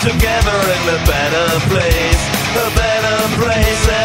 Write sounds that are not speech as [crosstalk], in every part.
together in a better place, a better place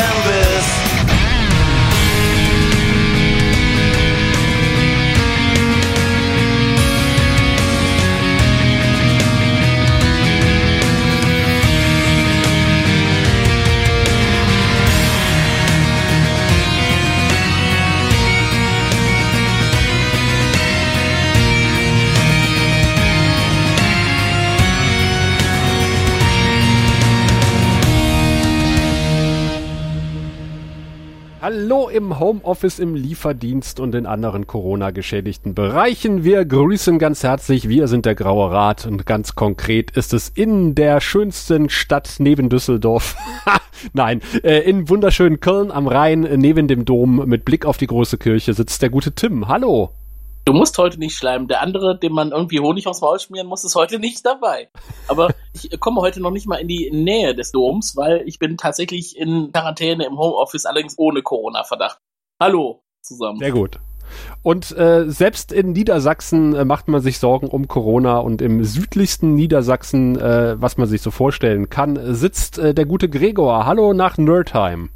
Hallo im Homeoffice, im Lieferdienst und in anderen Corona-geschädigten Bereichen. Wir grüßen ganz herzlich. Wir sind der Graue Rat und ganz konkret ist es in der schönsten Stadt neben Düsseldorf. [laughs] Nein, äh, in wunderschönen Köln am Rhein, neben dem Dom, mit Blick auf die große Kirche sitzt der gute Tim. Hallo. Du musst heute nicht schleimen. Der andere, dem man irgendwie Honig aufs Maul schmieren muss, ist heute nicht dabei. Aber [laughs] ich komme heute noch nicht mal in die Nähe des Doms, weil ich bin tatsächlich in Quarantäne im Homeoffice, allerdings ohne Corona-Verdacht. Hallo zusammen. Sehr gut. Und äh, selbst in Niedersachsen äh, macht man sich Sorgen um Corona und im südlichsten Niedersachsen, äh, was man sich so vorstellen kann, sitzt äh, der gute Gregor. Hallo nach Nerdheim.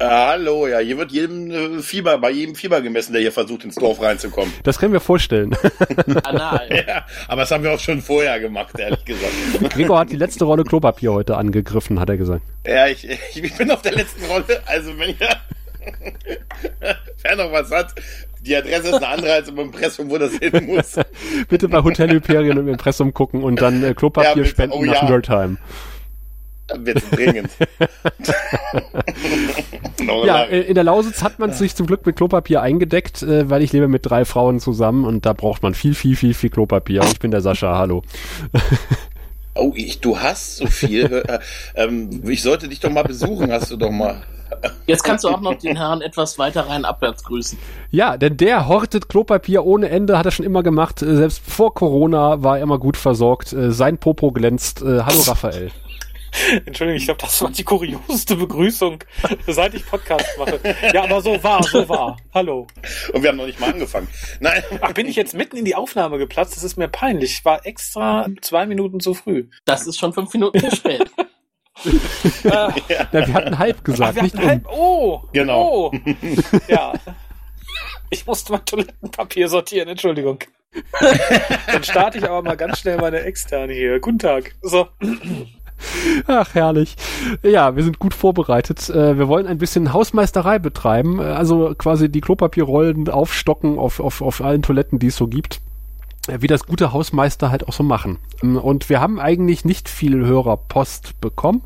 Hallo, ja, hier wird jedem äh, Fieber, bei jedem Fieber gemessen, der hier versucht, ins Dorf reinzukommen. Das können wir vorstellen. [laughs] Anal. [laughs] Ja, aber das haben wir auch schon vorher gemacht, ehrlich gesagt. [laughs] Gregor hat die letzte Rolle Klopapier heute angegriffen, hat er gesagt. Ja, ich, ich bin auf der letzten Rolle, also wenn ihr, wer noch was hat, die Adresse ist eine andere als im Impressum, wo das hin muss. Bitte bei Hotel Hyperion im Impressum gucken und dann äh, Klopapier Ja, spenden Oh, nach ja. Nerdheim. Dann wird's dringend. [laughs] Ja, äh, in der Lausitz hat man sich zum Glück mit Klopapier eingedeckt, äh, weil ich lebe mit drei Frauen zusammen und da braucht man viel, viel, viel, viel Klopapier. Ich bin der Sascha, hallo. [laughs] Oh, ich, du hast so viel. Äh, ähm, ich sollte dich doch mal besuchen, hast du doch mal. Jetzt kannst du auch noch den Herrn etwas weiter rein abwärts grüßen. Ja, denn der hortet Klopapier ohne Ende, hat er schon immer gemacht. Selbst vor Corona war er immer gut versorgt. Sein Popo glänzt. Hallo Raphael. [laughs] Entschuldigung, ich glaube, das war die kurioseste Begrüßung, seit ich Podcast mache. Ja, aber so war, so war. Hallo. Und wir haben noch nicht mal angefangen. Nein. Ach, bin ich jetzt mitten in die Aufnahme geplatzt? Das ist mir peinlich. Ich war extra zwei Minuten zu früh. Das ist schon fünf Minuten zu spät. [laughs] Na, wir hatten halb ach, gesagt, wir nicht hatten um. halb, oh, Genau. Oh, [laughs] ja. Ich musste mein Toilettenpapier sortieren, Entschuldigung. Dann starte ich aber mal ganz schnell meine externe hier. Guten Tag. So. Ach, herrlich. Ja, wir sind gut vorbereitet. Äh, Wir wollen ein bisschen Hausmeisterei betreiben, äh, also quasi die Klopapierrollen aufstocken auf, auf, auf allen Toiletten, die es so gibt. Äh, Wie das gute Hausmeister halt auch so machen. Ähm, Und wir haben eigentlich nicht viel Hörerpost bekommen,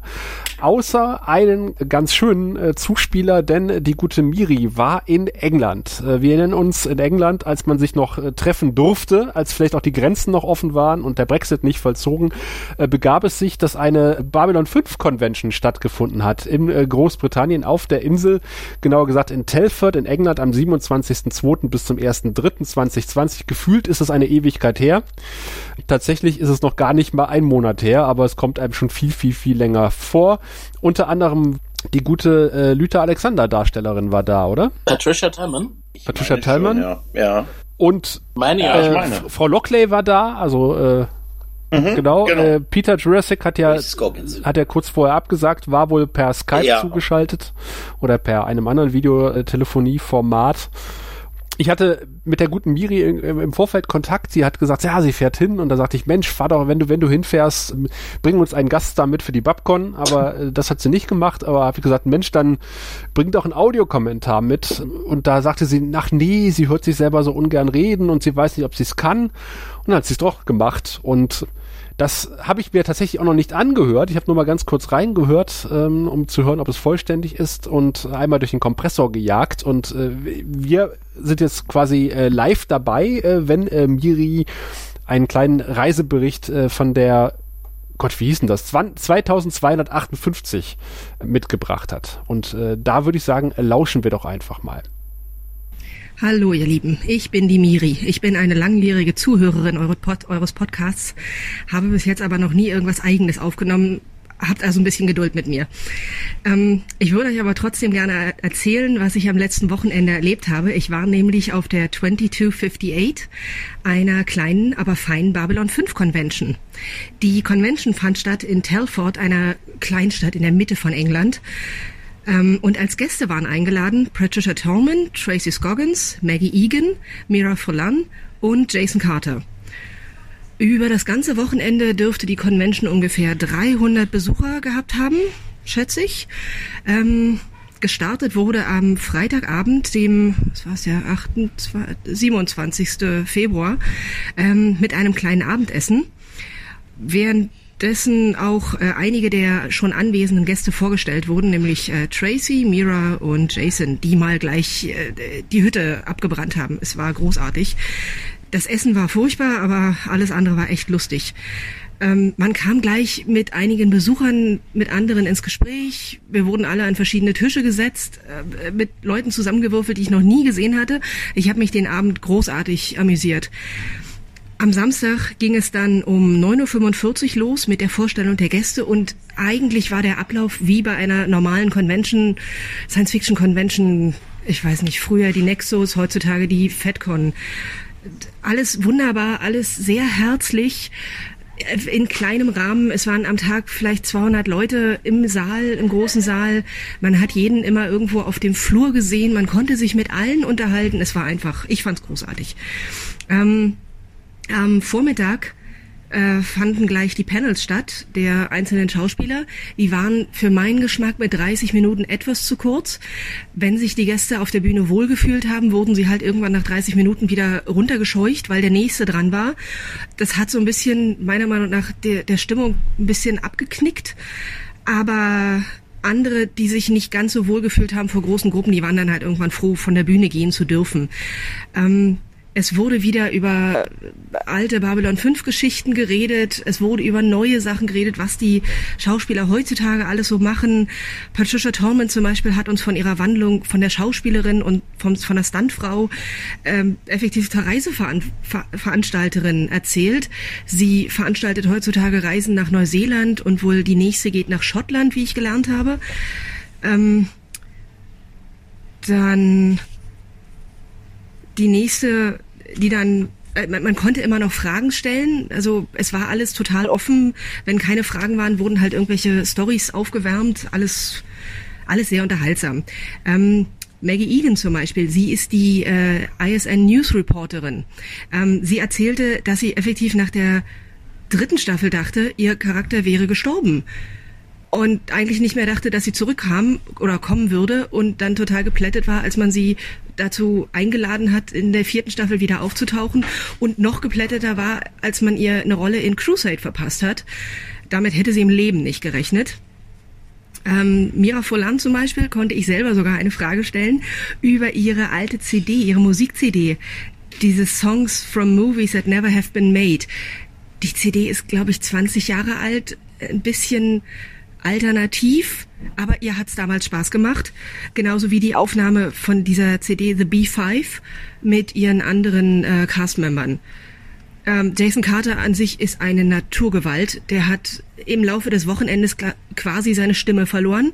außer einen ganz schönen äh, Zuspieler, denn die gute Miri war in England. Äh, wir nennen uns in England, als man sich noch treffen durfte, als vielleicht auch die Grenzen noch offen waren und der Brexit nicht vollzogen, begab es sich, dass eine Babylon 5 Convention stattgefunden hat in Großbritannien auf der Insel, genauer gesagt in Telford in England am 27.02. bis zum 1.03.2020. Gefühlt ist es eine Ewigkeit her. Tatsächlich ist es noch gar nicht mal ein Monat her, aber es kommt einem schon viel, viel, viel länger vor. Unter anderem die gute äh, Lüther Alexander Darstellerin war da, oder? Patricia Tallman? Ich Patricia Tallman? Ja. ja. Und Meine Ja, ja. ich äh, meine. Frau Lockley war da, also äh, Mhm, genau. genau. Äh, Peter Jurassic hat ja hat er kurz vorher abgesagt, war wohl per Skype Ja. zugeschaltet oder per einem anderen Videotelefonieformat. Ich hatte mit der guten Miri im Vorfeld Kontakt. Sie hat gesagt, ja, sie fährt hin. Und da sagte ich, Mensch, fahr doch, wenn du, wenn du hinfährst, bring uns einen Gast da mit für die Babcon. Aber äh, das hat sie nicht gemacht. Aber habe ich gesagt, Mensch, dann bring doch einen Audiokommentar mit. Und da sagte sie, ach nee, sie hört sich selber so ungern reden und sie weiß nicht, ob sie es kann. Und dann hat sie es doch gemacht. Und das habe ich mir tatsächlich auch noch nicht angehört. Ich habe nur mal ganz kurz reingehört, ähm, um zu hören, ob es vollständig ist und einmal durch den Kompressor gejagt. Und äh, wir sind jetzt quasi äh, live dabei, äh, wenn äh, Miri einen kleinen Reisebericht äh, von der Gott, wie hieß denn das? 20, 2258 mitgebracht hat. Und äh, da würde ich sagen, lauschen wir doch einfach mal. Hallo, ihr Lieben. Ich bin die Miri. Ich bin eine langjährige Zuhörerin eures, Pod eures Podcasts, habe bis jetzt aber noch nie irgendwas Eigenes aufgenommen. Habt also ein bisschen Geduld mit mir. Ähm, ich würde euch aber trotzdem gerne erzählen, was ich am letzten Wochenende erlebt habe. Ich war nämlich auf der 2258, einer kleinen, aber feinen Babylon 5 Convention. Die Convention fand statt in Telford, einer Kleinstadt in der Mitte von England. Ähm, und als Gäste waren eingeladen Patricia Tolman, Tracy Scoggins, Maggie Egan, Mira Furlan und Jason Carter. Über das ganze Wochenende dürfte die Convention ungefähr 300 Besucher gehabt haben, schätze ich. Ähm, gestartet wurde am Freitagabend, dem, was war es ja, 28, 27. Februar, ähm, mit einem kleinen Abendessen. Währenddessen auch äh, einige der schon anwesenden Gäste vorgestellt wurden, nämlich äh, Tracy, Mira und Jason, die mal gleich äh, die Hütte abgebrannt haben. Es war großartig. Das Essen war furchtbar, aber alles andere war echt lustig. Ähm, man kam gleich mit einigen Besuchern, mit anderen ins Gespräch. Wir wurden alle an verschiedene Tische gesetzt, äh, mit Leuten zusammengewürfelt, die ich noch nie gesehen hatte. Ich habe mich den Abend großartig amüsiert. Am Samstag ging es dann um 9.45 Uhr los mit der Vorstellung der Gäste und eigentlich war der Ablauf wie bei einer normalen Convention, Science-Fiction-Convention, ich weiß nicht, früher die Nexus, heutzutage die FedCon alles wunderbar, alles sehr herzlich in kleinem Rahmen. Es waren am Tag vielleicht 200 Leute im Saal, im großen Saal. Man hat jeden immer irgendwo auf dem Flur gesehen. Man konnte sich mit allen unterhalten. Es war einfach, ich fand's großartig. Ähm, am Vormittag äh, fanden gleich die Panels statt der einzelnen Schauspieler. Die waren für meinen Geschmack mit 30 Minuten etwas zu kurz. Wenn sich die Gäste auf der Bühne wohlgefühlt haben, wurden sie halt irgendwann nach 30 Minuten wieder runtergescheucht, weil der nächste dran war. Das hat so ein bisschen meiner Meinung nach der, der Stimmung ein bisschen abgeknickt. Aber andere, die sich nicht ganz so wohlgefühlt haben vor großen Gruppen, die waren dann halt irgendwann froh, von der Bühne gehen zu dürfen. Ähm, es wurde wieder über alte Babylon 5 Geschichten geredet. Es wurde über neue Sachen geredet, was die Schauspieler heutzutage alles so machen. Patricia Tallman zum Beispiel hat uns von ihrer Wandlung von der Schauspielerin und vom, von der Stuntfrau ähm, effektiv zur Reiseveranstalterin erzählt. Sie veranstaltet heutzutage Reisen nach Neuseeland und wohl die nächste geht nach Schottland, wie ich gelernt habe. Ähm, dann die nächste, die dann äh, man, konnte immer noch Fragen stellen. Also es war alles total offen. Wenn keine Fragen waren, wurden halt irgendwelche Stories aufgewärmt. Alles, alles sehr unterhaltsam. Ähm, Maggie Egan zum Beispiel, sie ist die äh, ISN News Reporterin. Ähm, sie erzählte, dass sie effektiv nach der dritten Staffel dachte, ihr Charakter wäre gestorben und eigentlich nicht mehr dachte, dass sie zurückkam oder kommen würde und dann total geplättet war, als man sie dazu eingeladen hat, in der vierten Staffel wieder aufzutauchen und noch geplätteter war, als man ihr eine Rolle in Crusade verpasst hat. Damit hätte sie im Leben nicht gerechnet. Ähm, Mira Folan zum Beispiel konnte ich selber sogar eine Frage stellen über ihre alte CD, ihre Musik-CD, diese Songs from Movies that never have been made. Die CD ist, glaube ich, 20 Jahre alt, ein bisschen alternativ, aber ihr hat's damals Spaß gemacht. Genauso wie die Aufnahme von dieser CD The B5 mit ihren anderen äh, Castmembern. Ähm, Jason Carter an sich ist eine Naturgewalt. Der hat im Laufe des Wochenendes quasi seine Stimme verloren.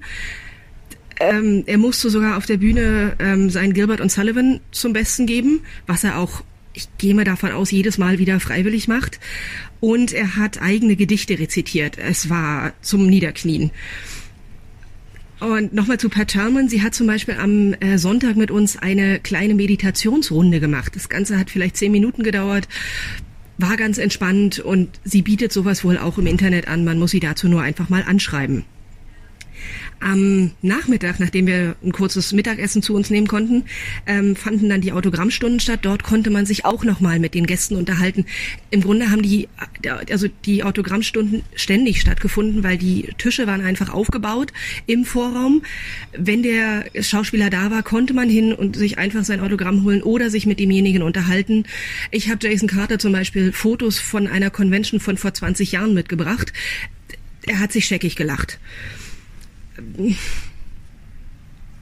Ähm, er musste sogar auf der Bühne ähm, sein Gilbert und Sullivan zum Besten geben, was er auch, ich gehe mal davon aus, jedes Mal wieder freiwillig macht und er hat eigene Gedichte rezitiert. Es war zum Niederknien. Und nochmal zu Pat Sherman. Sie hat zum Beispiel am äh, Sonntag mit uns eine kleine Meditationsrunde gemacht. Das Ganze hat vielleicht zehn Minuten gedauert, war ganz entspannt und sie bietet sowas wohl auch im Internet an. Man muss sie dazu nur einfach mal anschreiben. Am Nachmittag, nachdem wir ein kurzes Mittagessen zu uns nehmen konnten, ähm, fanden dann die Autogrammstunden statt. Dort konnte man sich auch nochmal mit den Gästen unterhalten. Im Grunde haben die, also die Autogrammstunden ständig stattgefunden, weil die Tische waren einfach aufgebaut im Vorraum. Wenn der Schauspieler da war, konnte man hin und sich einfach sein Autogramm holen oder sich mit demjenigen unterhalten. Ich habe Jason Carter zum Beispiel Fotos von einer Convention von vor 20 Jahren mitgebracht. Er hat sich scheckig gelacht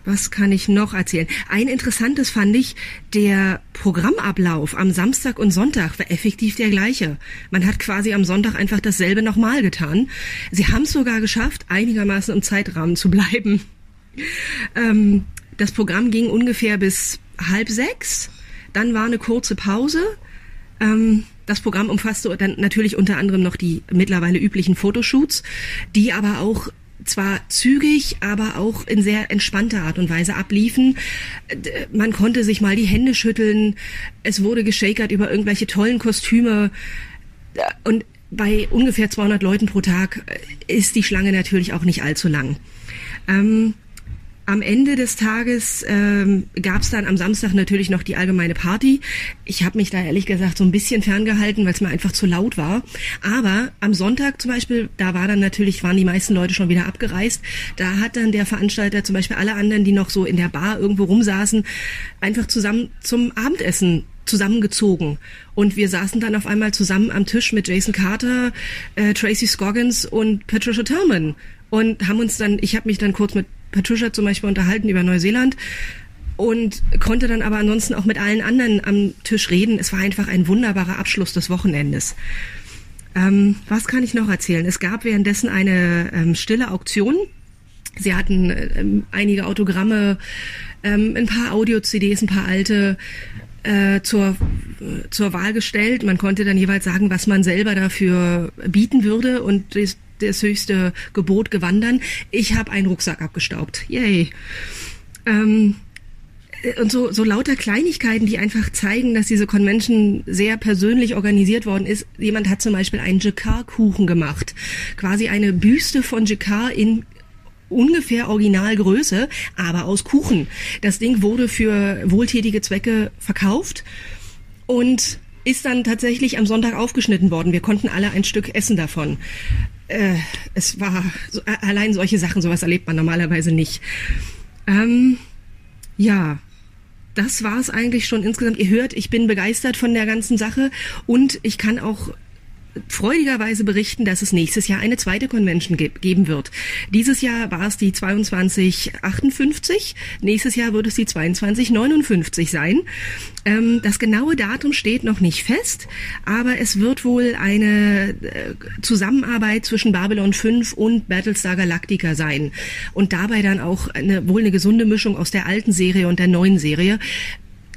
was kann ich noch erzählen? Ein interessantes fand ich, der Programmablauf am Samstag und Sonntag war effektiv der gleiche. Man hat quasi am Sonntag einfach dasselbe nochmal getan. Sie haben es sogar geschafft, einigermaßen im Zeitrahmen zu bleiben. Ähm, das Programm ging ungefähr bis halb sechs. Dann war eine kurze Pause. Ähm, das Programm umfasste dann natürlich unter anderem noch die mittlerweile üblichen Fotoshoots, die aber auch zwar zügig, aber auch in sehr entspannter Art und Weise abliefen. Man konnte sich mal die Hände schütteln. Es wurde geschakert über irgendwelche tollen Kostüme. Und bei ungefähr 200 Leuten pro Tag äh, ist die Schlange natürlich auch nicht allzu lang. Ähm, am Ende des Tages ähm, gab es dann am Samstag natürlich noch die allgemeine Party. Ich habe mich da ehrlich gesagt so ein bisschen ferngehalten, weil es mir einfach zu laut war. Aber am Sonntag zum Beispiel, da war dann natürlich, waren die meisten Leute schon wieder abgereist. Da hat dann der Veranstalter zum Beispiel alle anderen, die noch so in der Bar irgendwo rumsaßen, einfach zusammen zum Abendessen zusammengezogen. Und wir saßen dann auf einmal zusammen am Tisch mit Jason Carter, äh, Tracy Scoggins und Patricia Tillman und haben uns dann, ich habe mich dann kurz mit Patricia zum Beispiel unterhalten über Neuseeland und konnte dann aber ansonsten auch mit allen anderen am Tisch reden. Es war einfach ein wunderbarer Abschluss des Wochenendes. Ähm, was kann ich noch erzählen? Es gab währenddessen eine ähm, stille Auktion. Sie hatten ähm, einige Autogramme, ähm, ein paar Audio-CDs, ein paar alte äh, zur, äh, zur Wahl gestellt. Man konnte dann jeweils sagen, was man selber dafür bieten würde und das, höchste Gebot gewann dann. Ich habe einen Rucksack abgestaubt. Yay. Ähm, und so, so lauter Kleinigkeiten, die einfach zeigen, dass diese Convention sehr persönlich organisiert worden ist. Jemand hat zum Beispiel einen Jacquard-Kuchen gemacht. Quasi eine Büste von Jacquard in ungefähr Originalgröße, aber aus Kuchen. Das Ding wurde für wohltätige Zwecke verkauft und ist dann tatsächlich am Sonntag aufgeschnitten worden. Wir konnten alle ein Stück essen davon. Äh, es war so, allein solche Sachen, sowas erlebt man normalerweise nicht. Ähm, ja, das war es eigentlich schon insgesamt. Ihr hört, ich bin begeistert von der ganzen Sache und ich kann auch freudigerweise berichten, dass es nächstes Jahr eine zweite Convention ge geben wird. Dieses Jahr war es die 2258, nächstes Jahr wird es die 2259 sein. Ähm, das genaue Datum steht noch nicht fest, aber es wird wohl eine äh, Zusammenarbeit zwischen Babylon 5 und Battlestar Galactica sein und dabei dann auch eine, wohl eine gesunde Mischung aus der alten Serie und der neuen Serie.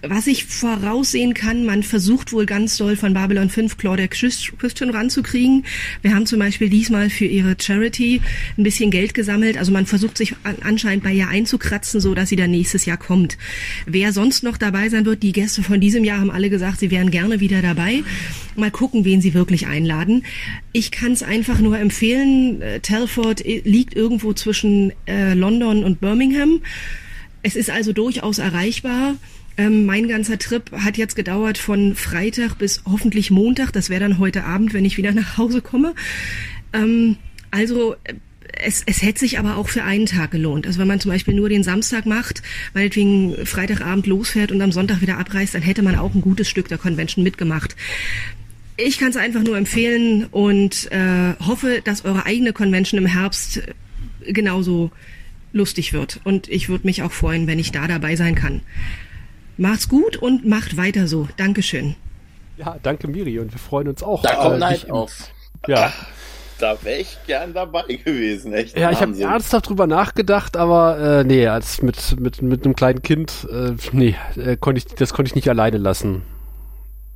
Was ich voraussehen kann, man versucht wohl ganz doll von Babylon 5 Claudia Christian ranzukriegen. Wir haben zum Beispiel diesmal für ihre Charity ein bisschen Geld gesammelt. Also man versucht sich an, anscheinend bei ihr einzukratzen, so dass sie dann nächstes Jahr kommt. Wer sonst noch dabei sein wird, die Gäste von diesem Jahr haben alle gesagt, sie wären gerne wieder dabei. Mal gucken, wen sie wirklich einladen. Ich kann es einfach nur empfehlen. Äh, Telford liegt irgendwo zwischen äh, London und Birmingham. Es ist also durchaus erreichbar. Ähm, mein ganzer Trip hat jetzt gedauert von Freitag bis hoffentlich Montag. Das wäre dann heute Abend, wenn ich wieder nach Hause komme. Ähm, also äh, es, es hätte sich aber auch für einen Tag gelohnt. Also wenn man zum Beispiel nur den Samstag macht, meinetwegen Freitagabend losfährt und am Sonntag wieder abreist, dann hätte man auch ein gutes Stück der Convention mitgemacht. Ich kann es einfach nur empfehlen und äh, hoffe, dass eure eigene Convention im Herbst genauso lustig wird. Und ich würde mich auch freuen, wenn ich da dabei sein kann. Macht's gut und macht weiter so. Dankeschön. Ja, danke Miri und wir freuen uns auch. Da kommt äh, Neid auf. Ja, Da wäre ich gern dabei gewesen, echt. ja ich habe ernsthaft drüber nachgedacht, aber äh, nee, als mit mit mit einem kleinen Kind, äh, nee, äh, konnte ich das konnte ich nicht alleine lassen.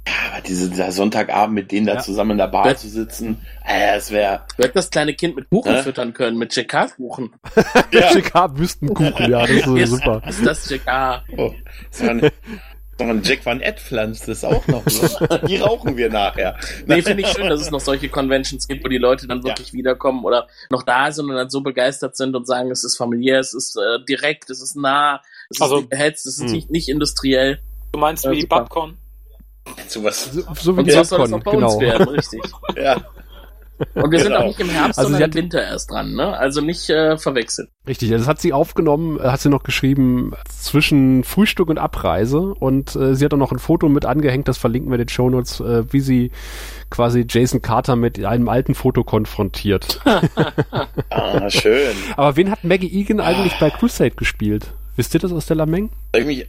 Aber diese, dieser Sonntagabend mit denen da Ja. zusammen in der Bar Ja. zu sitzen, äh, das wäre. Du hättest das kleine Kind mit Kuchen Hä? füttern können, mit Jacquard-Kuchen. [laughs] Ja. Chicago Wüstenkuchen, ja, das ist [laughs] so super. Ist das Jacquard? Oh, das war so Jack Van Ed pflanzt das auch noch. Ne? [laughs] Die rauchen wir nachher. Nee, finde ich schön, dass es noch solche Conventions gibt, wo die Leute dann wirklich wiederkommen oder noch da sind und dann so begeistert sind und sagen, es ist familiär, es ist äh, direkt, es ist nah, es Also- ist nicht behetzt, es ist Hm. nicht, nicht industriell. Du meinst Ja, wie die super. Babcon? Sowas. So, so wie bei uns genau. werden, richtig. [laughs] Ja. Und wir sind Genau. auch nicht im Herbst, Also sie sondern hat- im Winter erst dran, ne? Also nicht äh, verwechseln. Richtig, das hat sie aufgenommen, äh, hat sie noch geschrieben zwischen Frühstück und Abreise und äh, sie hat auch noch ein Foto mit angehängt, das verlinken wir in den Shownotes, äh, wie sie quasi Jason Carter mit einem alten Foto konfrontiert. [laughs] Ah, schön. Aber wen hat Maggie Egan eigentlich bei Crusade gespielt? Wisst ihr das aus der Lameng? Mich,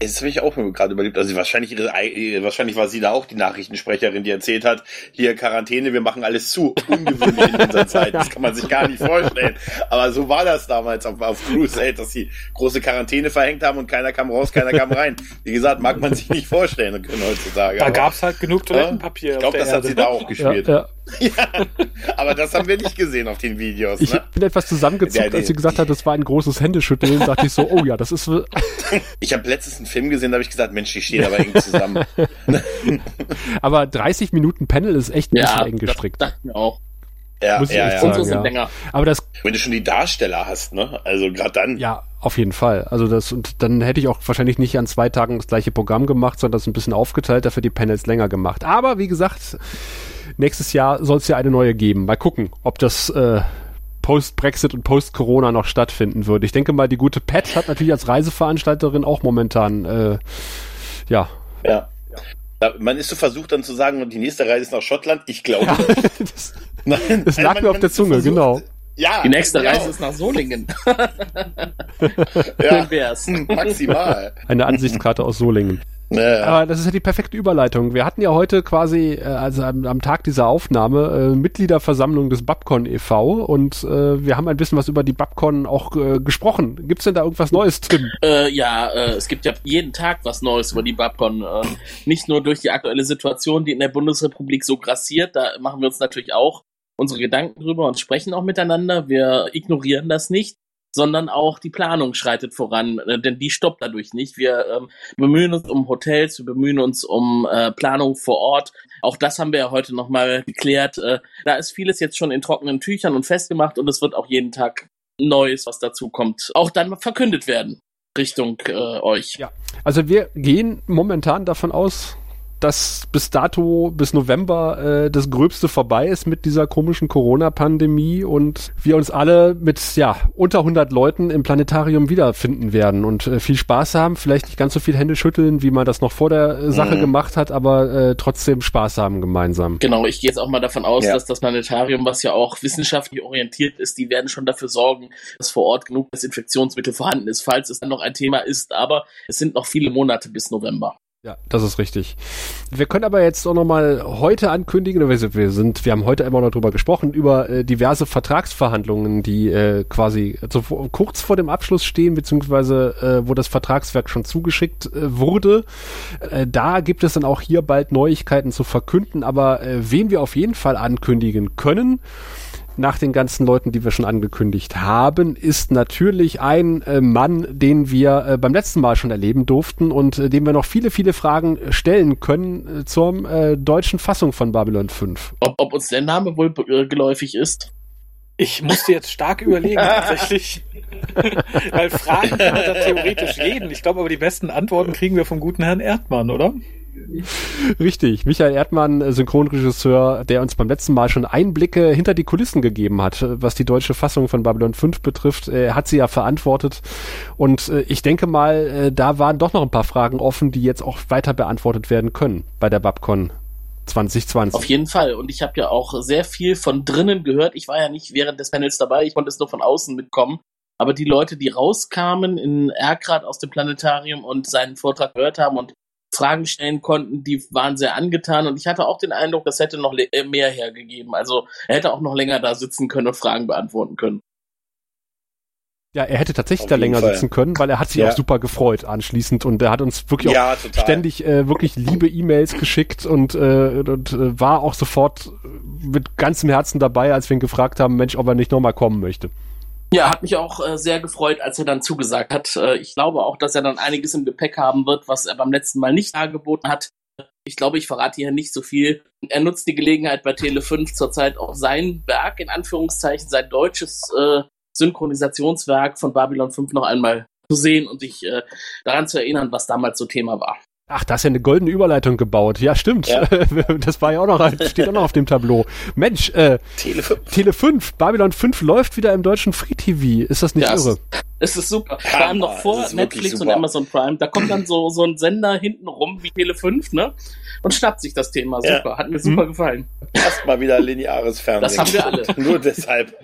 das habe ich auch mir gerade überlegt. Also wahrscheinlich, ihre, äh, wahrscheinlich war sie da auch die Nachrichtensprecherin, die erzählt hat, hier Quarantäne, wir machen alles zu. Ungewöhnlich in unserer Zeit. Das kann man sich gar nicht vorstellen. Aber so war das damals auf, auf Crusade, dass sie große Quarantäne verhängt haben und keiner kam raus, keiner kam rein. Wie gesagt, mag man sich nicht vorstellen können heutzutage. Da Aber, gab's halt genug Toilettenpapier. Ich glaube, das hat Erde. sie da auch gespielt. ja. Ja. [laughs] Aber das haben wir nicht gesehen auf den Videos. Ich Ne? bin etwas zusammengezuckt, Ja, als sie gesagt hat, das war ein großes Händeschütteln. dachte ich so, oh ja, das ist [laughs] Ich habe letztens einen Film gesehen, da habe ich gesagt, Mensch, die stehen aber eng zusammen. [laughs] Aber 30 Minuten Panel ist echt ein bisschen Ja, eng gestrickt. Das dachte ich mir auch. Ja, Muss ich ja, echt ja. sagen. Unsere sind ja. länger. Aber das, Wenn du schon die Darsteller hast, ne? Also gerade dann. ja, auf jeden Fall. Also das, und dann hätte ich auch wahrscheinlich nicht an zwei Tagen das gleiche Programm gemacht, sondern das ein bisschen aufgeteilt, dafür die Panels länger gemacht. Aber wie gesagt, nächstes Jahr soll es ja eine neue geben. Mal gucken, ob das äh, Post-Brexit und Post-Corona noch stattfinden würde. Ich denke mal, die gute Pat hat natürlich als Reiseveranstalterin auch momentan, äh, ja, Ja. Da, man ist so versucht dann zu sagen, die nächste Reise ist nach Schottland. Ich glaube. [laughs] das, Nein, das lag man- mir auf der Zunge, versucht- genau. Ja. Die nächste genau. Reise ist nach Solingen. [laughs] ja, wär's. maximal. Eine Ansichtskarte aus Solingen. Ja. Aber das ist ja die perfekte Überleitung. Wir hatten ja heute quasi, äh, also am, am Tag dieser Aufnahme, äh, Mitgliederversammlung des Babcon e.V. und äh, wir haben ein bisschen was über die Babcon auch äh, gesprochen. Gibt's denn da irgendwas Neues, Tim? Äh, ja, äh, es gibt ja jeden Tag was Neues über die Babcon. Äh, nicht nur durch die aktuelle Situation, die in der Bundesrepublik so grassiert, da machen wir uns natürlich auch unsere Gedanken drüber und sprechen auch miteinander. Wir ignorieren das nicht, sondern auch die Planung schreitet voran, äh, denn die stoppt dadurch nicht. Wir ähm, bemühen uns um Hotels, wir bemühen uns um äh, Planung vor Ort. Auch das haben wir ja heute nochmal geklärt. Äh, da ist vieles jetzt schon in trockenen Tüchern und festgemacht und es wird auch jeden Tag Neues, was dazu kommt, auch dann verkündet werden. Richtung äh, euch. Ja. Also wir gehen momentan davon aus, dass bis dato, bis November, äh, das Gröbste vorbei ist mit dieser komischen Corona-Pandemie und wir uns alle mit, ja, unter 100 Leuten im Planetarium wiederfinden werden und äh, viel Spaß haben, vielleicht nicht ganz so viel Hände schütteln, wie man das noch vor der äh, Sache Mhm. gemacht hat, aber äh, trotzdem Spaß haben gemeinsam. Genau, ich gehe jetzt auch mal davon aus, Ja. dass das Planetarium, was ja auch wissenschaftlich orientiert ist, die werden schon dafür sorgen, dass vor Ort genug Desinfektionsmittel vorhanden ist, falls es dann noch ein Thema ist. Aber es sind noch viele Monate bis November. Ja, das ist richtig. Wir können aber jetzt auch nochmal heute ankündigen, wir wir sind, wir haben heute immer noch drüber gesprochen, über äh, diverse Vertragsverhandlungen, die äh, quasi also kurz vor dem Abschluss stehen, beziehungsweise äh, wo das Vertragswerk schon zugeschickt äh, wurde. Äh, da gibt es dann auch hier bald Neuigkeiten zu verkünden, aber äh, wen wir auf jeden Fall ankündigen können, nach den ganzen Leuten, die wir schon angekündigt haben, ist natürlich ein äh, Mann, den wir äh, beim letzten Mal schon erleben durften und äh, dem wir noch viele, viele Fragen äh, stellen können äh, zur äh, deutschen Fassung von Babylon 5. Ob, ob uns der Name wohl geläufig ist? Ich musste jetzt stark überlegen, [laughs] tatsächlich. Weil Fragen kann man da theoretisch jeden. Ich glaube aber, die besten Antworten kriegen wir vom guten Herrn Erdmann, oder? Richtig, Michael Erdmann, Synchronregisseur, der uns beim letzten Mal schon Einblicke hinter die Kulissen gegeben hat, was die deutsche Fassung von Babylon 5 betrifft. Er hat sie ja verantwortet und äh, ich denke mal, äh, da waren doch noch ein paar Fragen offen, die jetzt auch weiter beantwortet werden können bei der Babcon 2020. Auf jeden Fall. Und ich habe ja auch sehr viel von drinnen gehört. Ich war ja nicht während des Panels dabei, ich konnte es nur von außen mitkommen. Aber die Leute, die rauskamen in Erkrad aus dem Planetarium und seinen Vortrag gehört haben und Fragen stellen konnten, die waren sehr angetan. Und ich hatte auch den Eindruck, das hätte noch äh, mehr hergegeben. Also er hätte auch noch länger da sitzen können und Fragen beantworten können. Ja, er hätte tatsächlich Auf da länger Fall. sitzen können, weil er hat sich Ja. auch super gefreut anschließend und er hat uns wirklich auch Ja, total. ständig äh, wirklich liebe E-Mails geschickt und, äh, und äh, war auch sofort äh, mit ganzem Herzen dabei, als wir ihn gefragt haben, Mensch, ob er nicht nochmal kommen möchte. Ja, hat mich auch äh, sehr gefreut, als er dann zugesagt hat. Äh, ich glaube auch, dass er dann einiges im Gepäck haben wird, was er beim letzten Mal nicht dargeboten hat. Ich glaube, ich verrate hier nicht so viel. Er nutzt die Gelegenheit bei Tele5 zurzeit auch sein Werk, in Anführungszeichen, sein deutsches äh, Synchronisationswerk von Babylon 5 noch einmal zu sehen und sich äh, daran zu erinnern, was damals so Thema war. Ach, da ist ja eine goldene Überleitung gebaut. Ja, stimmt. Ja. [laughs] Das war ja auch noch, steht auch noch auf dem Tableau. Mensch, äh, Tele 5. Tele 5, Babylon 5 läuft wieder im deutschen Free TV. Ist das nicht Ja, es- irre? Es ist super. Vor allem noch vor Netflix und. Amazon Prime. Da kommt dann so, so ein Sender hinten rum wie Tele5, ne? Und schnappt sich das Thema. Ja. Super. Hat mir super gefallen. Erstmal wieder lineares Fernsehen. Das haben wir alle. [laughs] Nur deshalb.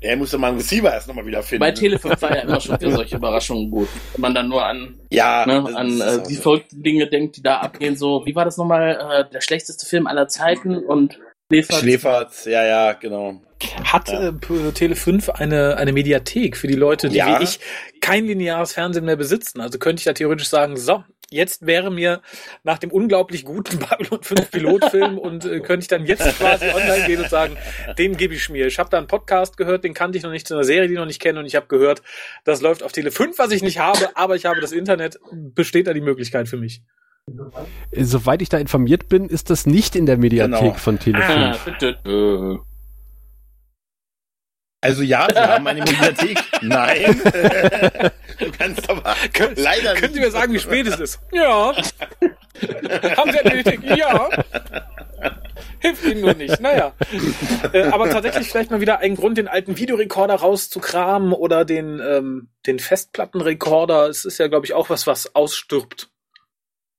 Er musste mal einen Receiver erst nochmal wieder finden. Bei Tele5 war ja immer schon für solche Überraschungen gut. Wenn man dann nur an, ja, ne, an äh. Verrückten Dinge denkt, die da abgehen. So, wie war das nochmal? Äh, der schlechteste Film aller Zeiten und Schläfer. Schläferz, ja, ja, genau. Hat Ja. äh, Tele 5 eine, eine Mediathek für die Leute, die Ja. wie ich kein lineares Fernsehen mehr besitzen? Also könnte ich da theoretisch sagen, so, jetzt wäre mir nach dem unglaublich guten [laughs] Babylon 5 Pilotfilm und äh, könnte ich dann jetzt quasi online gehen und sagen, den gebe ich mir. Ich habe da einen Podcast gehört, den kannte ich noch nicht, zu einer Serie, die ich noch nicht kenne und ich habe gehört, das läuft auf Tele 5, was ich nicht habe, aber ich habe das Internet, besteht da die Möglichkeit für mich. Äh, Soweit ich da informiert bin, ist das nicht in der Mediathek Genau. von Tele5. Ah, tü, tü, tü. Also ja, wir haben eine [laughs] Mediathek. Nein. [laughs] du kannst aber leider Können Sie mir sagen, wie spät es ist? Ja. [laughs] Haben Sie eine Mediathek? Ja. Hilft Ihnen nur nicht. Naja. Äh, aber tatsächlich vielleicht mal wieder ein Grund, den alten Videorekorder rauszukramen oder den, ähm, den Festplattenrekorder. Es ist ja, glaube ich, auch was, was ausstirbt.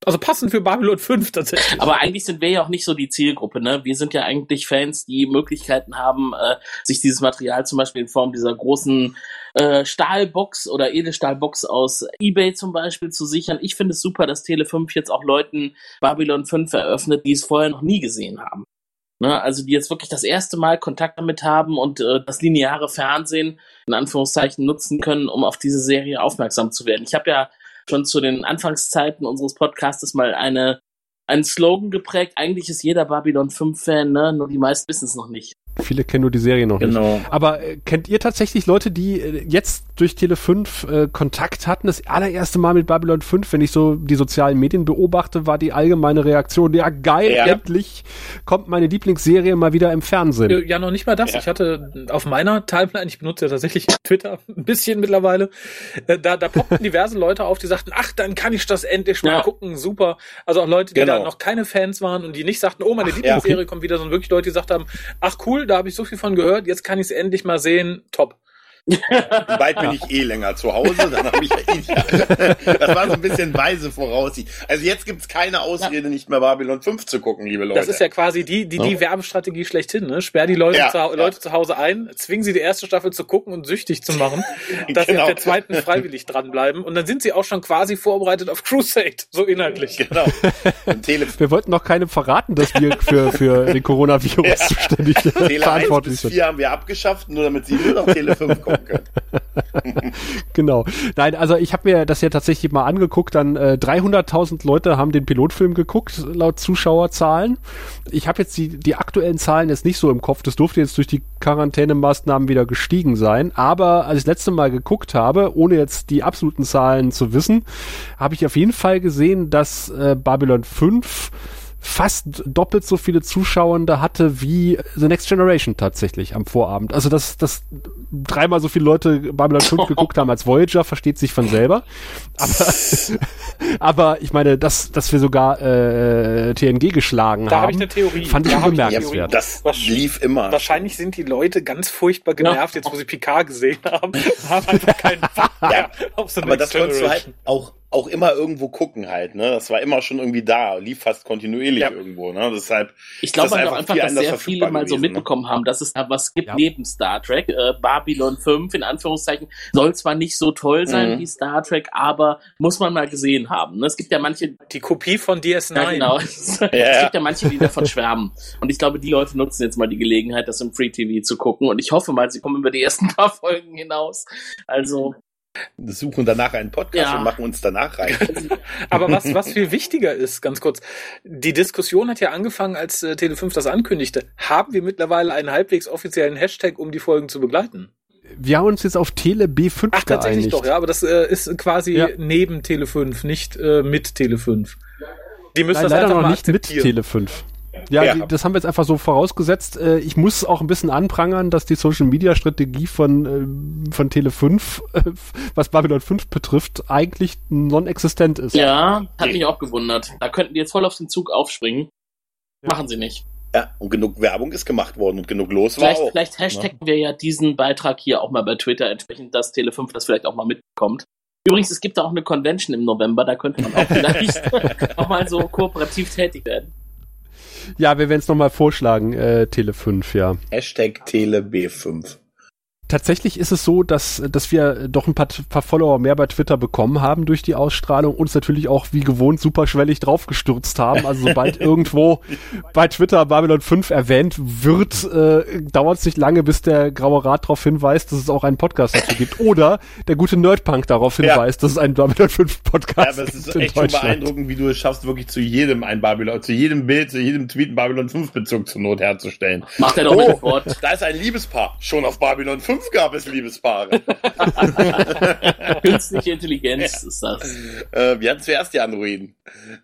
Also passend für Babylon 5 tatsächlich. Aber eigentlich sind wir ja auch nicht so die Zielgruppe, ne? Wir sind ja eigentlich Fans, die Möglichkeiten haben, äh, sich dieses Material zum Beispiel in Form dieser großen äh, Stahlbox oder Edelstahlbox aus Ebay zum Beispiel zu sichern. Ich finde es super, dass Tele5 jetzt auch Leuten Babylon 5 eröffnet, die es vorher noch nie gesehen haben. Ne, also die jetzt wirklich das erste Mal Kontakt damit haben und äh, das lineare Fernsehen in Anführungszeichen nutzen können, um auf diese Serie aufmerksam zu werden. Ich habe ja schon zu den Anfangszeiten unseres Podcastes mal eine einen Slogan geprägt. Eigentlich ist jeder Babylon 5 Fan, ne? Nur die meisten wissen es noch nicht. Viele kennen nur die Serie noch nicht. Genau. Aber äh, kennt ihr tatsächlich Leute, die äh, jetzt durch Tele5 äh, Kontakt hatten? Das allererste Mal mit Babylon 5, wenn ich so die sozialen Medien beobachte, war die allgemeine Reaktion, ja geil, Ja. endlich kommt meine Lieblingsserie mal wieder im Fernsehen. Äh, Ja, noch nicht mal das. Ja. Ich hatte auf meiner Timeline, ich benutze ja tatsächlich [laughs] Twitter ein bisschen mittlerweile, äh, da, da poppten diverse Leute auf, die sagten, ach, dann kann ich das endlich mal Ja. gucken, super. Also auch Leute, die Genau. da noch keine Fans waren und die nicht sagten, oh, meine Ach, Lieblingsserie ja. kommt wieder, sondern wirklich Leute, die gesagt haben, ach cool, da habe ich so viel von gehört, jetzt kann ich es endlich mal sehen, top. Bald bin ich eh länger zu Hause, dann habe ich ja eh nicht. Das war so ein bisschen weise Voraussicht. Also jetzt gibt's keine Ausrede, nicht mehr Babylon 5 zu gucken, liebe Leute. Das ist ja quasi die, die, die Werbestrategie schlechthin, ne? Sperr die Leute, Ja, zu, ja. Leute zu Hause ein, zwingen sie die erste Staffel zu gucken und süchtig zu machen, [laughs] dass sie Genau. auf der zweiten freiwillig dranbleiben und dann sind sie auch schon quasi vorbereitet auf Crusade, so inhaltlich. Genau. [laughs] Wir wollten noch keinem verraten, dass wir für, für den Coronavirus [laughs] Ja. zuständig Tele 1 verantwortlich bis sind. 4 haben wir abgeschafft, nur damit sie nur noch Tele 5 gucken können. [laughs] Genau. Nein, also ich habe mir das ja tatsächlich mal angeguckt. Dann äh, 300.000 Leute haben den Pilotfilm geguckt, laut Zuschauerzahlen. Ich habe jetzt die, die aktuellen Zahlen jetzt nicht so im Kopf. Das durfte jetzt durch die Quarantänemaßnahmen wieder gestiegen sein. Aber als ich das letzte Mal geguckt habe, ohne jetzt die absoluten Zahlen zu wissen, habe ich auf jeden Fall gesehen, dass äh, Babylon 5 fast doppelt so viele Zuschauende hatte wie The Next Generation tatsächlich am Vorabend. Also dass, dass dreimal so viele Leute Babylon 5 [laughs] geguckt haben als Voyager, versteht sich von selber. Aber, [laughs] aber ich meine, dass, dass wir sogar äh, TNG geschlagen Da habe haben, ich eine Theorie. fand ich Da hab bemerkenswert. Das lief immer. Wahrscheinlich sind die Leute ganz furchtbar genervt, jetzt wo sie Picard gesehen haben, [laughs] haben einfach keinen Bock mehr auf das Next halt Generation. auch, auch immer irgendwo gucken halt, ne? Das war immer schon irgendwie da, lief fast kontinuierlich Ja. irgendwo, ne? Deshalb. Ich glaube das einfach, einfach, dass sehr viele mal so ne? mitbekommen haben, dass es da was gibt Ja. neben Star Trek. Äh, Babylon 5 in Anführungszeichen soll zwar nicht so toll sein Mhm. wie Star Trek, aber muss man mal gesehen haben. ne? Es gibt ja manche, Die Kopie von DS9. ja genau, [laughs] [laughs] es gibt ja manche, die davon schwärmen. Und ich glaube, die Leute nutzen jetzt mal die Gelegenheit, das im Free TV zu gucken. Und ich hoffe mal, sie kommen über die ersten paar Folgen hinaus. Also suchen danach einen Podcast ja. und machen uns danach rein. [laughs] Aber was, was viel wichtiger ist, ganz kurz, die Diskussion hat ja angefangen, als äh, Tele5 das ankündigte. Haben wir mittlerweile einen halbwegs offiziellen Hashtag, um die Folgen zu begleiten? Wir haben uns jetzt auf Tele B5 Ach, geeinigt. tatsächlich doch, ja, aber das äh, ist quasi ja. neben Tele5, nicht äh, mit Tele5. Die müssen Nein, das leider noch nicht mit Tele5. Ja, Ja. Die, das haben wir jetzt einfach so vorausgesetzt. Äh, ich muss auch ein bisschen anprangern, dass die Social Media Strategie von, ähm, von Tele 5, äh, was Babylon 5 betrifft, eigentlich non-existent ist. ja, hat mich auch gewundert. Da könnten die jetzt voll auf den Zug aufspringen. Ja. Machen sie nicht. Ja, und genug Werbung ist gemacht worden und genug los war Vielleicht, auch. vielleicht hashtaggen wir ja diesen Beitrag hier auch mal bei Twitter, entsprechend, dass Tele5 das vielleicht auch mal mitbekommt. Übrigens, es gibt da auch eine Convention im November, da könnte man auch [laughs] vielleicht [laughs] auch mal so kooperativ tätig werden. Ja, wir werden es nochmal vorschlagen, äh, Tele 5, ja. Hashtag TeleB5. Tatsächlich ist es so, dass, dass wir doch ein paar, paar Follower mehr bei Twitter bekommen haben durch die Ausstrahlung, uns natürlich auch wie gewohnt superschwellig draufgestürzt haben. Also sobald [laughs] irgendwo bei Twitter Babylon 5 erwähnt wird, äh, dauert es nicht lange, bis der Graue Rat darauf hinweist, dass es auch einen Podcast dazu gibt. Oder der gute Nerdpunk darauf Ja. hinweist, dass es einen Babylon 5 Ja, Podcast aber es ist gibt echt schon beeindruckend, wie du es schaffst, wirklich zu jedem ein Babylon, zu jedem Bild, zu jedem Tweet einen Babylon 5 Bezug zur Not herzustellen. Macht er doch mit Wort. Da ist ein Liebespaar. Schon auf Babylon 5 gab es Liebespaare. [laughs] Künstliche Intelligenz ist das. äh, wir hatten zuerst die Androiden.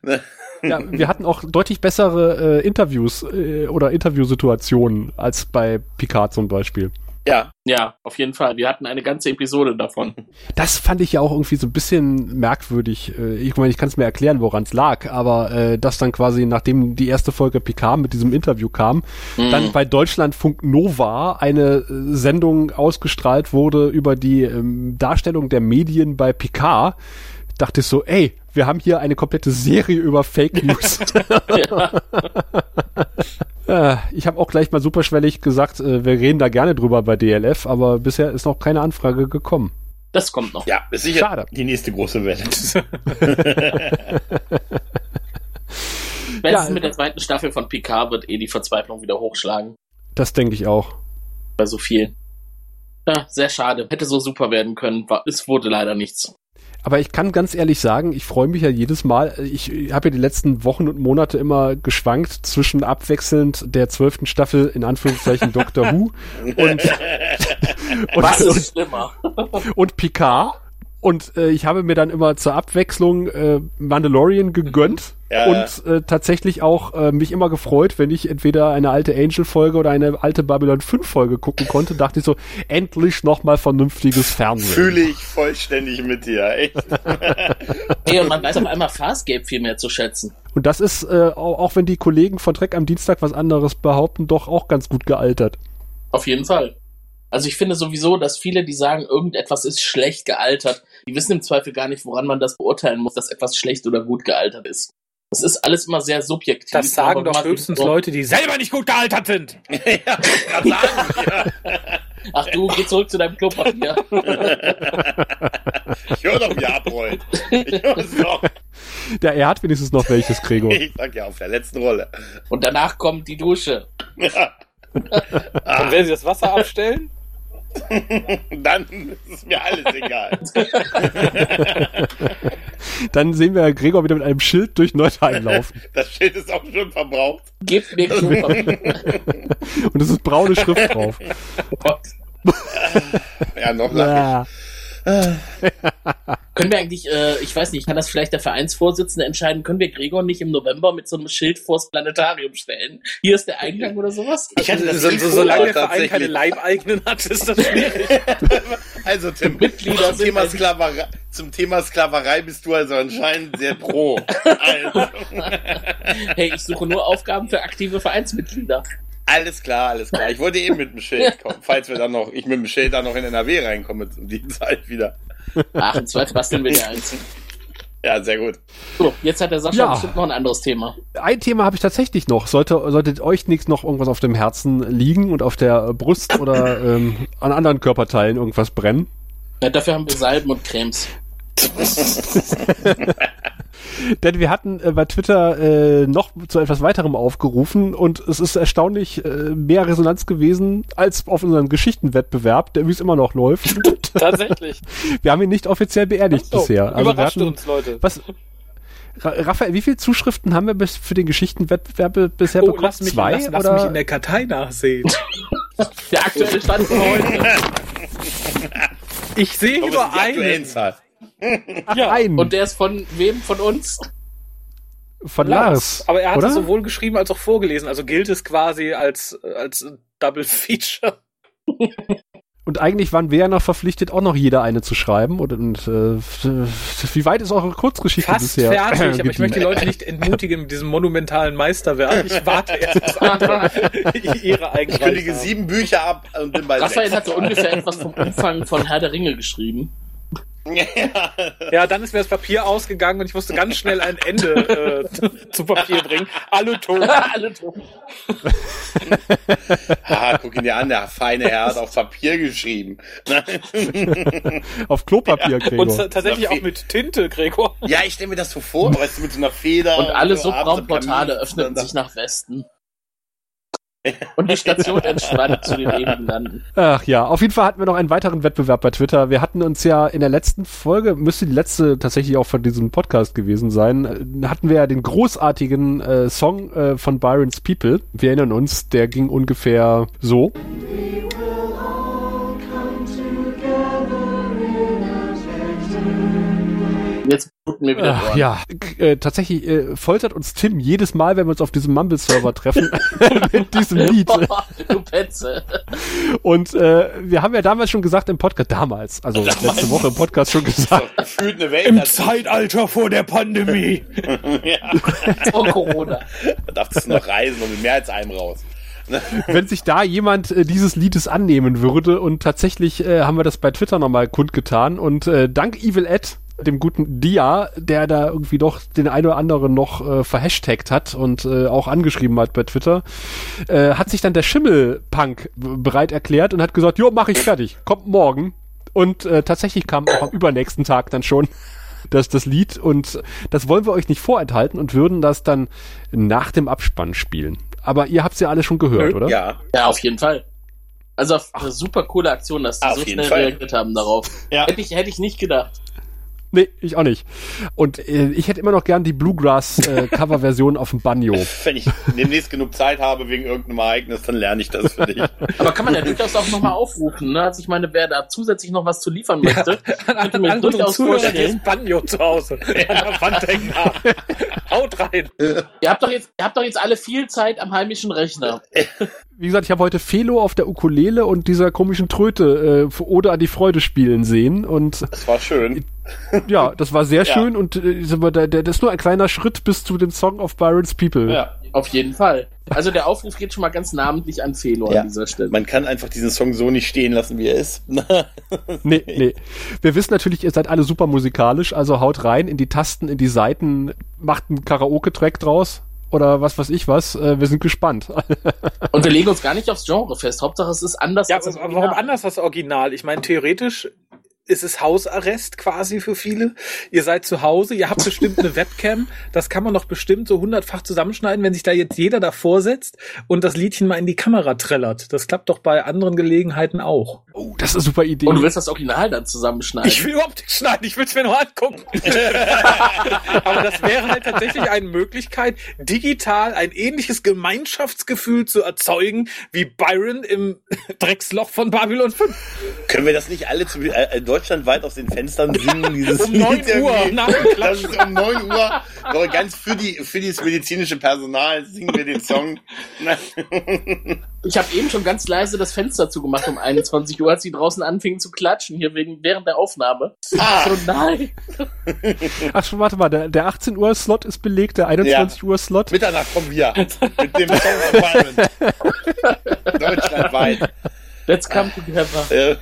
[laughs] Ja, wir hatten auch deutlich bessere äh, Interviews äh, oder Interviewsituationen als bei Picard zum Beispiel. Ja, Ja, auf jeden Fall. Wir hatten eine ganze Episode davon. [laughs] Das fand ich ja auch irgendwie so ein bisschen merkwürdig. Äh, Ich meine, ich kann es mir erklären, woran es lag, aber äh, dass dann quasi, nachdem die erste Folge Picard mit diesem Interview kam, dann bei Deutschlandfunk Nova eine äh, Sendung ausgestrahlt wurde über die ähm, Darstellung der Medien bei Picard, dachte ich so, ey, wir haben hier eine komplette Serie über Fake News. [laughs] Äh, ich habe auch gleich mal superschwellig gesagt, äh, wir reden da gerne drüber bei DLF, aber bisher ist noch keine Anfrage gekommen. Das kommt noch. ja, ist sicher Schade. die nächste große Welle. [laughs] Spätestens Ja, mit der zweiten Staffel von Picard wird eh die Verzweiflung wieder hochschlagen. Das denke ich auch. Bei so viel. Ja, sehr schade. Hätte so super werden können. War, es wurde leider nichts. Aber ich kann ganz ehrlich sagen, ich freue mich ja jedes Mal. Ich habe ja die letzten Wochen und Monate immer geschwankt zwischen abwechselnd der zwölften Staffel in Anführungszeichen Doctor Who [laughs] und, Was und, ist schlimmer? und Picard. Und äh, ich habe mir dann immer zur Abwechslung äh, Mandalorian gegönnt Ja, und äh, tatsächlich auch äh, mich immer gefreut, wenn ich entweder eine alte Angel-Folge oder eine alte Babylon 5-Folge gucken konnte, dachte ich so, endlich nochmal vernünftiges Fernsehen. Fühle ich vollständig mit dir, echt. [laughs] Ey, und man weiß auf einmal Farscape viel mehr zu schätzen. Und das ist, äh, auch, auch wenn die Kollegen von Trek am Dienstag was anderes behaupten, doch auch ganz gut gealtert. Auf jeden Fall. Also ich finde sowieso, dass viele, die sagen, irgendetwas ist schlecht gealtert, die wissen im Zweifel gar nicht, woran man das beurteilen muss, dass etwas schlecht oder gut gealtert ist. Das ist alles immer sehr subjektiv. Das sagen doch höchstens Leute, die selber nicht gut gealtert sind. [laughs] ja, grad sagen, ja. [laughs] Ach du, geh zurück zu deinem Klopapier. [laughs] Ich höre doch, er abrollt. Ich höre es doch. Der, er hat wenigstens noch welches, Gregor. Ich sag ja, auf der letzten Rolle. Und danach kommt die Dusche. Ja. Und wenn sie das Wasser abstellen? [laughs] Dann ist mir alles egal. [laughs] Dann sehen wir Gregor wieder mit einem Schild durch Neutheim laufen. [laughs] Das Schild ist auch schon verbraucht. Gebt mir Klopapier. Und es ist braune Schrift drauf. Gott. Ja, noch lach Ja. [laughs] Können wir eigentlich, äh, ich weiß nicht, kann das vielleicht der Vereinsvorsitzende entscheiden, können wir Gregor nicht im November mit so einem Schild vors Planetarium stellen? Hier ist der Eingang oder sowas? Ich hatte das So, so, solange der Verein keine. Leibeigenen [laughs] hat, ist das schwierig. [laughs] Also, Tim, Mitglieder zum Thema, Sklaverei, zum Thema Sklaverei bist du also anscheinend sehr pro. Also, Hey, ich suche nur Aufgaben für aktive Vereinsmitglieder. Alles klar, alles klar. Ich wollte eben mit dem Schild kommen, falls wir dann noch, ich mit dem Schild dann noch in NRW reinkomme um die Zeit wieder. Ach, im Zweifel basteln wir dir eins. Ja, sehr gut. So, jetzt hat der Sascha Ja. bestimmt noch ein anderes Thema. Ein Thema habe ich tatsächlich noch. Sollte, solltet euch nichts noch irgendwas auf dem Herzen liegen und auf der Brust oder ähm, an anderen Körperteilen irgendwas brennen? Ja, dafür haben wir Salben und Cremes. [laughs] Denn wir hatten äh, bei Twitter äh, noch zu etwas weiterem aufgerufen und es ist erstaunlich äh, mehr Resonanz gewesen als auf unserem Geschichtenwettbewerb, der wie es immer noch läuft. [laughs] Tatsächlich. [laughs] wir haben ihn nicht offiziell beerdigt So, bisher. Also überrascht hatten, uns, Leute. Was? Ra Raphael, wie viele Zuschriften haben wir bis für den Geschichtenwettbewerb bisher Oh, bekommen? lass mich, Zwei? lass, lass oder? mich in der Kartei nachsehen. [laughs] Der aktuelle Stand von heute. Ich sehe nur es Ja, Ein Und der ist von wem? Von uns? von Lars. Aber er hat oder? es sowohl geschrieben als auch vorgelesen. Also gilt es quasi als, als Double Feature. Und eigentlich waren wir ja noch verpflichtet, auch noch jeder eine zu schreiben. Und, und äh, wie weit ist eure Kurzgeschichte Fast bisher? fertig, aber ich [laughs] möchte die Leute nicht entmutigen mit diesem monumentalen Meisterwerk. Ich warte erst, bis [laughs] andere ihre Ich eigenen kündige sieben Bücher ab und bin bei Raphael sechs. hat so ungefähr etwas vom Umfang von Herr der Ringe geschrieben. Ja, dann ist mir das Papier ausgegangen und ich musste ganz schnell ein Ende äh, zu Papier bringen. Alle tot. [laughs] Alle tot. Ah, guck ihn dir an, der feine Herr hat auf Papier geschrieben. Auf Klopapier, Gregor. Und ta- tatsächlich auch mit Tinte, Gregor. Ja, ich stelle mir das so vor, weißt du, mit so einer Feder. Und alle so Subraumportale sitzen sich nach Westen. [laughs] Und die Station entschwand zu den ewigen Landen. Ach ja, auf jeden Fall hatten wir noch einen weiteren Wettbewerb bei Twitter. Wir hatten uns ja in der letzten Folge, müsste die letzte tatsächlich auch von diesem Podcast gewesen sein, äh, hatten wir ja den großartigen äh, Song äh, von Byron's People. Wir erinnern uns, der ging ungefähr so. Jetzt bluten mir wieder Ach, Ohren. ja, äh, tatsächlich äh, foltert uns Tim jedes Mal, wenn wir uns auf diesem Mumble-Server treffen, [laughs] mit diesem Lied. [laughs] du Petze. Und äh, wir haben ja damals schon gesagt im Podcast, damals, also letzte Woche im Podcast schon gesagt, So, gefühlt eine Welt. dazu. Zeitalter vor der Pandemie. [laughs] ja. Vor Corona. Da darfst du noch reisen und mit mehr als einem raus. wenn sich da jemand äh, dieses Liedes annehmen würde und tatsächlich äh, haben wir das bei Twitter nochmal kundgetan und äh, dank Evil Ed, dem guten Dia, der da irgendwie doch den einen oder anderen noch äh, verhashtagt hat und äh, auch angeschrieben hat bei Twitter, äh, hat sich dann der Schimmelpunk bereit erklärt und hat gesagt, jo, mach ich fertig, kommt morgen. Und äh, tatsächlich kam auch am übernächsten Tag dann schon [laughs] das, das Lied und das wollen wir euch nicht vorenthalten und würden das dann nach dem Abspann spielen. Aber ihr habt es ja alle schon gehört, oder? Ja. Ja, auf jeden Fall. Also eine super coole Aktion, dass die Auf so schnell Fall. reagiert haben darauf. Ja. Hätte ich, hätte ich nicht gedacht. Nee, ich auch nicht. Und äh, ich hätte immer noch gern die Bluegrass-Cover-Version [laughs] auf dem Banjo. Wenn ich demnächst genug Zeit habe wegen irgendeinem Ereignis, dann lerne ich das für dich. Aber kann man ja durchaus auch nochmal aufrufen, ne? Also ich meine, wer da zusätzlich noch was zu liefern möchte, An, könnte an, mir durchaus vorstellen. Banjo zu Hause. An der Wand hängen haben. Haut rein. Ihr habt doch jetzt, ihr habt doch jetzt alle viel Zeit am heimischen Rechner. [laughs] Wie gesagt, ich habe heute Felo auf der Ukulele und dieser komischen Tröte äh, Ode an die Freude spielen sehen. Und Das war schön. ja, das war sehr Ja. schön und äh, das ist nur ein kleiner Schritt bis zu dem Song of Byron's People. Ja. Auf jeden Fall. Also der Aufruf geht schon mal ganz namentlich an Felo Ja. an dieser Stelle. Man kann einfach diesen Song so nicht stehen lassen, wie er ist. [laughs] Nee, nee. Wir wissen natürlich, ihr seid alle super musikalisch, also haut rein in die Tasten, in die Seiten, macht einen Karaoke-Track draus oder was weiß ich was. Äh, wir sind gespannt. [laughs] Und wir legen uns gar nicht aufs Genre fest. Hauptsache es ist anders Ja, als das Original. warum anders als Original? Ich meine, theoretisch ist es Hausarrest quasi für viele. Ihr seid zu Hause, ihr habt bestimmt eine Webcam. Das kann man doch bestimmt so hundertfach zusammenschneiden, wenn sich da jetzt jeder davor setzt und das Liedchen mal in die Kamera trällert. Das klappt doch bei anderen Gelegenheiten auch. Oh, das ist eine super Idee. Und du willst das Original dann zusammenschneiden. Ich will überhaupt nicht schneiden, ich will es mir nur angucken. [laughs] Aber das wäre halt tatsächlich eine Möglichkeit, digital ein ähnliches Gemeinschaftsgefühl zu erzeugen, wie Byron im [laughs] Drecksloch von Babylon 5. Können wir das nicht alle zu, äh, deutschlandweit aus den Fenstern singen? [laughs] Dieses Um 9 Lied Uhr nach Das Klatschen. ist um 9 Uhr. So, ganz für die, für das medizinische Personal singen wir den Song. Ich habe eben schon ganz leise das Fenster zugemacht um 21 Uhr, als die draußen anfingen zu klatschen, hier wegen, während der Aufnahme. Ah. So, nein. Ach schon, warte mal, der, der 18 Uhr Slot ist belegt, der 21 Uhr Slot. Mitternacht kommen wir. Mit dem Song. [laughs] Deutschlandweit. Let's come together.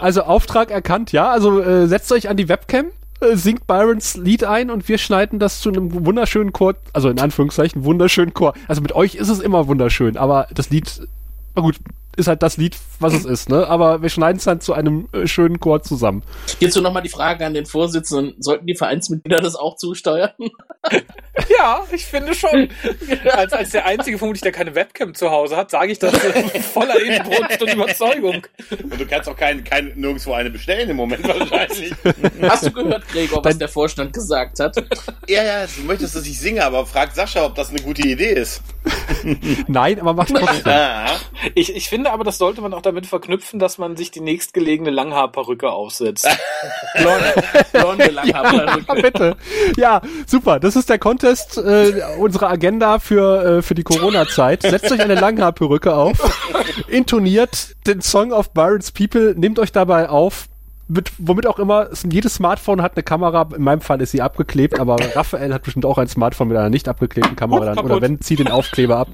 [laughs] Also Auftrag erkannt, ja. Also äh, setzt euch an die Webcam, äh, singt Byrons Lied ein und wir schneiden das zu einem wunderschönen Chor, also in Anführungszeichen wunderschönen Chor. Also mit euch ist es immer wunderschön, aber das Lied, na gut, ist halt das Lied, was es ist, ne? Aber wir schneiden es dann zu einem äh, schönen Chor zusammen. Hierzu nochmal die Frage an den Vorsitzenden. Sollten die Vereinsmitglieder das auch zusteuern? [laughs] Ja, ich finde schon. Als, als der Einzige vermutlich, der keine Webcam zu Hause hat, sage ich das voller Inbrunst und Überzeugung. und du kannst auch kein, kein, nirgendwo eine bestellen im Moment wahrscheinlich. Hast du gehört, Gregor, was der Vorstand gesagt hat? ja, ja, du möchtest, dass ich singe, aber frag Sascha, ob das eine gute Idee ist. Nein, aber macht [laughs] trotzdem. Ich, ich finde aber, das sollte man auch damit verknüpfen, dass man sich die nächstgelegene Langhaarperücke aufsetzt. [laughs] Blonde, blonde [laughs] Ja, Langhaarperücke. bitte. Ja, super. Das ist der Contest, äh, unsere Agenda für, äh, für die Corona-Zeit. Setzt euch eine Langhaarperücke auf, intoniert den Song of Byron's People, nehmt euch dabei auf, mit, womit auch immer, es- jedes Smartphone hat eine Kamera, in meinem Fall ist sie abgeklebt, aber [laughs] Raphael hat bestimmt auch ein Smartphone mit einer nicht abgeklebten Kamera dann, oder wenn, zieht den Aufkleber ab.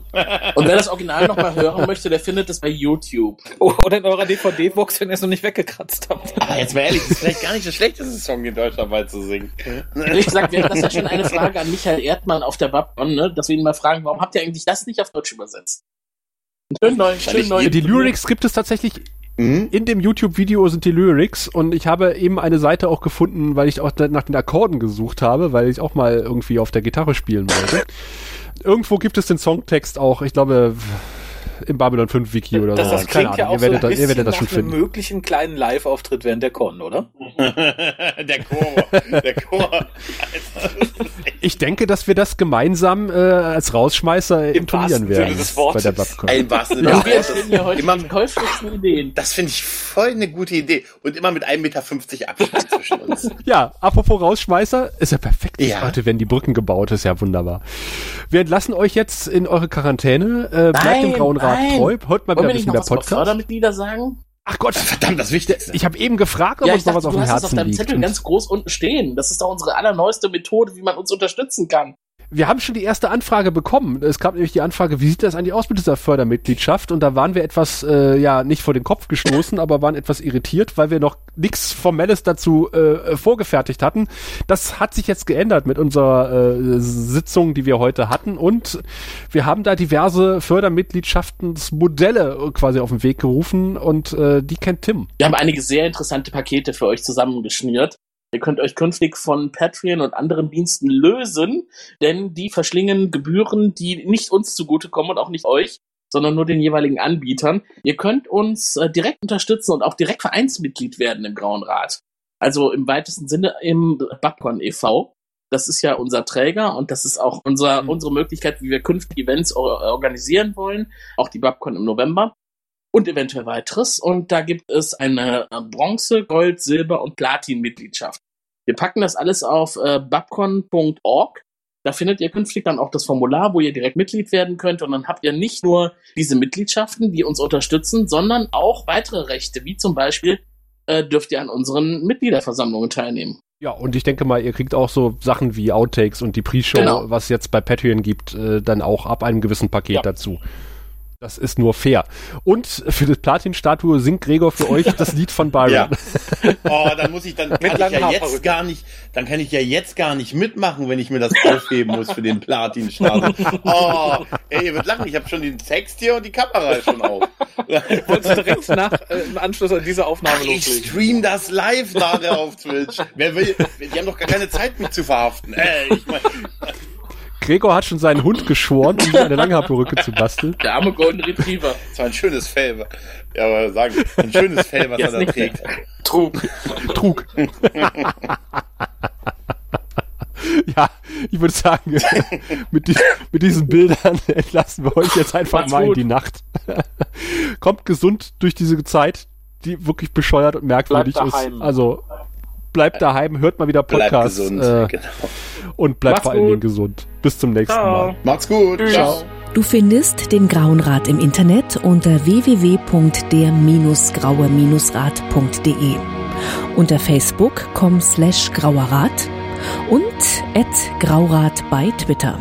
Und wer das Original nochmal hören möchte, der findet es bei YouTube. Oder in eurer DVD-Box, wenn ihr es noch nicht weggekratzt habt. Aber jetzt mal ehrlich, das ist vielleicht gar nicht der [laughs] schlechteste Song in Deutschland mal zu singen. Ehrlich gesagt wäre das ja schon eine Frage an Michael Erdmann auf der Babcon, ne? dass wir ihn mal fragen, warum habt ihr eigentlich das nicht auf Deutsch übersetzt? Schön neu, schön neu. Die Lyrics gibt es tatsächlich Mhm. in dem YouTube-Video sind die Lyrics und ich habe eben eine Seite auch gefunden, weil ich auch nach den Akkorden gesucht habe, weil ich auch mal irgendwie auf der Gitarre spielen wollte. [laughs] Irgendwo gibt es den Songtext auch, ich glaube, im Babylon 5 Wiki oder Das, so. das klingt ja auch ihr werdet, so ein das, ihr werdet das schon finden. möglichen kleinen Live-Auftritt während der Con, oder? [laughs] der Chor, der Chor. Ich denke, dass wir das gemeinsam äh, als Rausschmeißer Im intonieren werden des bei Wortes. der Babcon. Wahrsten Sinne Ja, wir entstehen hier heute Immer- die käuflichsten Ideen. Das finde ich voll eine gute Idee. Und immer mit 1,50 Meter Abstand zwischen uns. [laughs] Ja, apropos Rausschmeißer, ist ja perfekt. Ja. Heute werden die Brücken gebaut, ist ja wunderbar. Wir entlassen euch jetzt in eure Quarantäne. Äh, bleibt Nein, dem Grauen Nein. treu. Hört mal wieder ein bisschen mehr Podcast. Fördermitglieder sagen? Ach Gott, Verdammt, das Wichtigste. ich habe eben gefragt, ob Ja, uns ich noch was auf du dem hast es auf Herzen deinem liegt. Zettel ganz groß unten stehen. Das ist doch unsere allerneueste Methode, wie man uns unterstützen kann. Wir haben schon die erste Anfrage bekommen. Es gab nämlich die Anfrage, wie sieht das eigentlich aus mit dieser Fördermitgliedschaft? Und da waren wir etwas, äh, ja, nicht vor den Kopf gestoßen, aber waren etwas irritiert, weil wir noch nichts Formelles dazu äh, vorgefertigt hatten. Das hat sich jetzt geändert mit unserer äh, Sitzung, die wir heute hatten. Und wir haben da diverse Fördermitgliedschaftsmodelle quasi auf den Weg gerufen und äh, die kennt Tim. Wir haben einige sehr interessante Pakete für euch zusammengeschnürt. Ihr könnt euch künftig von Patreon und anderen Diensten lösen, denn die verschlingen Gebühren, die nicht uns zugutekommen und auch nicht euch, sondern nur den jeweiligen Anbietern. Ihr könnt uns äh, direkt unterstützen und auch direkt Vereinsmitglied werden im Grauen Rat. Also im weitesten Sinne im Babcon e.V. Das ist ja unser Träger und das ist auch unser, Mhm. unsere Möglichkeit, wie wir künftig Events or organisieren wollen. Auch die Babcon im November und eventuell weiteres. Und da gibt es eine äh, Bronze, Gold, Silber und Platin-Mitgliedschaft. Wir packen das alles auf äh, babcon.org. Da findet ihr künftig dann auch das Formular, wo ihr direkt Mitglied werden könnt. Und dann habt ihr nicht nur diese Mitgliedschaften, die uns unterstützen, sondern auch weitere Rechte, wie zum Beispiel äh, dürft ihr an unseren Mitgliederversammlungen teilnehmen. Ja, und ich denke mal, ihr kriegt auch so Sachen wie Outtakes und die Pre-Show, Genau. was jetzt bei Patreon gibt, äh, dann auch ab einem gewissen Paket Ja. dazu. Das ist nur fair. Und für die Platin-Statue singt Gregor für euch das Lied von Byron. Ja. [laughs] Oh, dann muss ich, dann kann ich ja jetzt gar nicht, dann kann ich ja jetzt gar nicht mitmachen, wenn ich mir das aufheben muss für den Platin-Stapel. Oh, ey, ihr wird lachen, ich habe schon den Text hier und die Kamera schon auf. [laughs] Wolltest du direkt nach, äh, im Anschluss an diese Aufnahme Ich loslegen? stream das live nachher auf Twitch. Wer will, die haben doch gar keine Zeit, mich zu verhaften. Ey, ich mein, Gregor hat schon seinen Hund geschoren, um sich eine Langhaarperücke zu basteln. Der arme Golden Retriever. das war ein schönes Fell. Ja, aber sagen, ein schönes Fell, was Jetzt er da nicht trägt. Trug. Trug. ja, ich würde sagen, [laughs] mit, die, mit diesen Bildern entlassen wir euch jetzt einfach Macht's mal in gut. die Nacht. Kommt gesund durch diese Zeit, die wirklich bescheuert und merkwürdig ist. Also bleibt daheim, hört mal wieder Bleibt Podcasts gesund. äh, genau. und bleibt Macht's vor allen gut. Dingen gesund. Bis zum nächsten Ciao. Mal. Macht's gut. Ciao. Du findest den Grauen Rat im Internet unter www.der-graue-rat.de, unter Facebook.com slash grauerrat und at graurat bei Twitter.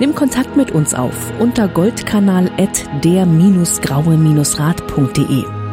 Nimm Kontakt mit uns auf unter goldkanal at der-graue-rat.de.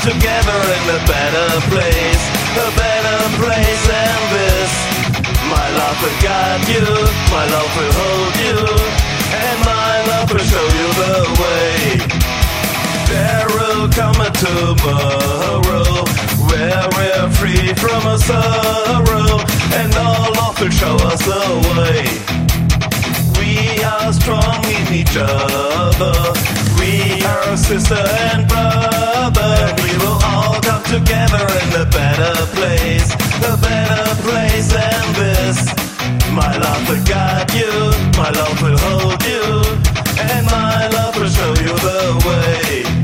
Together in a better place, a better place than this. My love will guide you, my love will hold you, and my love will show you the way. There will come a tomorrow where we're free from a sorrow, and our love will show us the way. Are strong in each other. We are sister and brother. We will all come together in a better place, a better place than this. My love will guide you, my love will hold you, and my love will show you the way.